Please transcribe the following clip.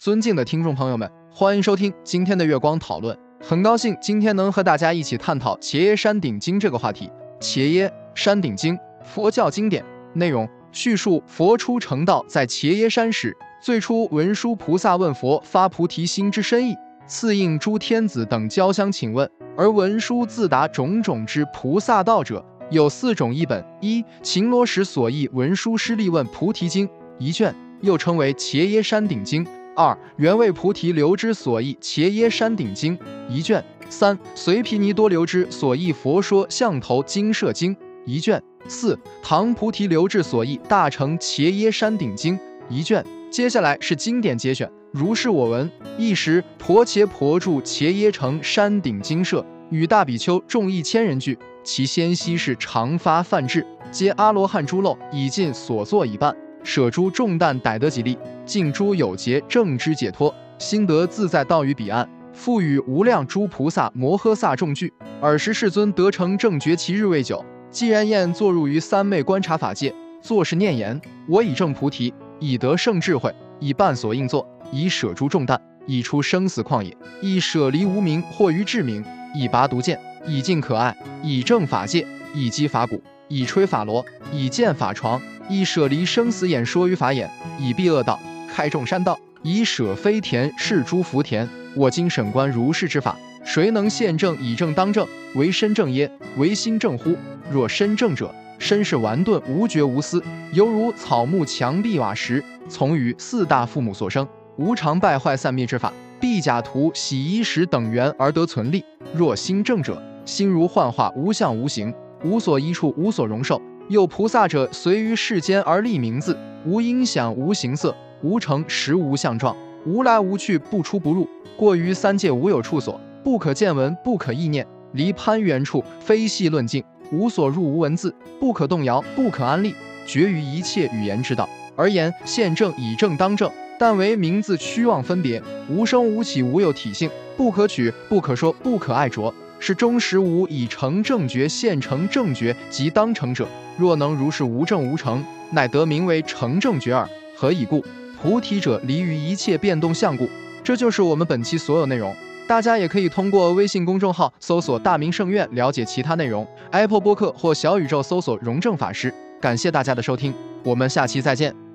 尊敬的听众朋友们，欢迎收听今天的月光讨论。很高兴今天能和大家一起探讨《伽耶山顶经》这个话题。伽耶山顶经，佛教经典，内容叙述佛出成道在伽耶山时，最初文殊菩萨问佛发菩提心之深意，次应诸天子等交相请问，而文殊自答种种之菩萨道者。有四种译本：一、秦罗时所译《文殊师利问菩提经》一卷，又称为《伽耶山顶经》；二、原为菩提流之所译《伽耶山顶经》一卷；三、随毗尼多流之所译《佛说象头经舍经》一卷；四、唐菩提流志所译《大乘伽耶山顶经》一卷。接下来是经典节选，如是我闻：一时，婆伽婆住伽耶城山顶精舍，与大比丘众一千人聚。其先昔是长发梵志，皆阿罗汉诸漏已尽所作已办，舍诸重担，逮得己利，尽诸有劫，正知解脱，心得自在，道于彼岸。复与无量诸菩萨摩诃萨众聚。尔时世尊得成正觉，其日未久。既然宴坐入于三昧观察法界，作是念言：我已证菩提，已得圣智慧，以半所应作，以舍诸重担，已出生死旷野，亦舍离无名，或于智明，以拔毒剑。以尽可爱，以正法界，以击法鼓，以吹法螺，以建法床，以舍离生死眼说于法眼，以避恶道，开众山道，以舍非田是诸福田。我今审观如是之法，谁能现正以正当正？为身正耶？为心正乎？若身正者，身是顽钝无觉无思，犹如草木墙壁瓦石，从于四大父母所生，无常败坏散灭之法，必假图洗衣食等缘而得存立。若心正者，心如幻化，无相无形，无所依处，无所容受。有菩萨者，随于世间而立名字，无音响，无形色，无成实，无相状，无来无去，不出不入，过于三界，无有处所，不可见闻，不可意念，离攀缘处，非细论境，无所入，无文字，不可动摇，不可安立，绝于一切语言之道，而言现正以正当正，但为名字虚妄分别，无生无起，无有体性，不可取，不可说，不可爱着。是终实无以成正觉，现成正觉即当成者。若能如是无正无成，乃得名为成正觉耳。何以故？菩提者离于一切变动相故。这就是我们本期所有内容。大家也可以通过微信公众号搜索“大明圣院”了解其他内容。Apple 播客或小宇宙搜索“荣正法师”。感谢大家的收听，我们下期再见。